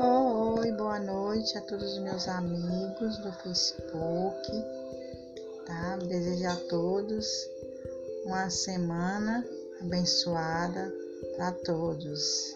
Oi, boa noite a todos os meus amigos do Facebook, tá? Desejo a todos uma semana abençoada para todos.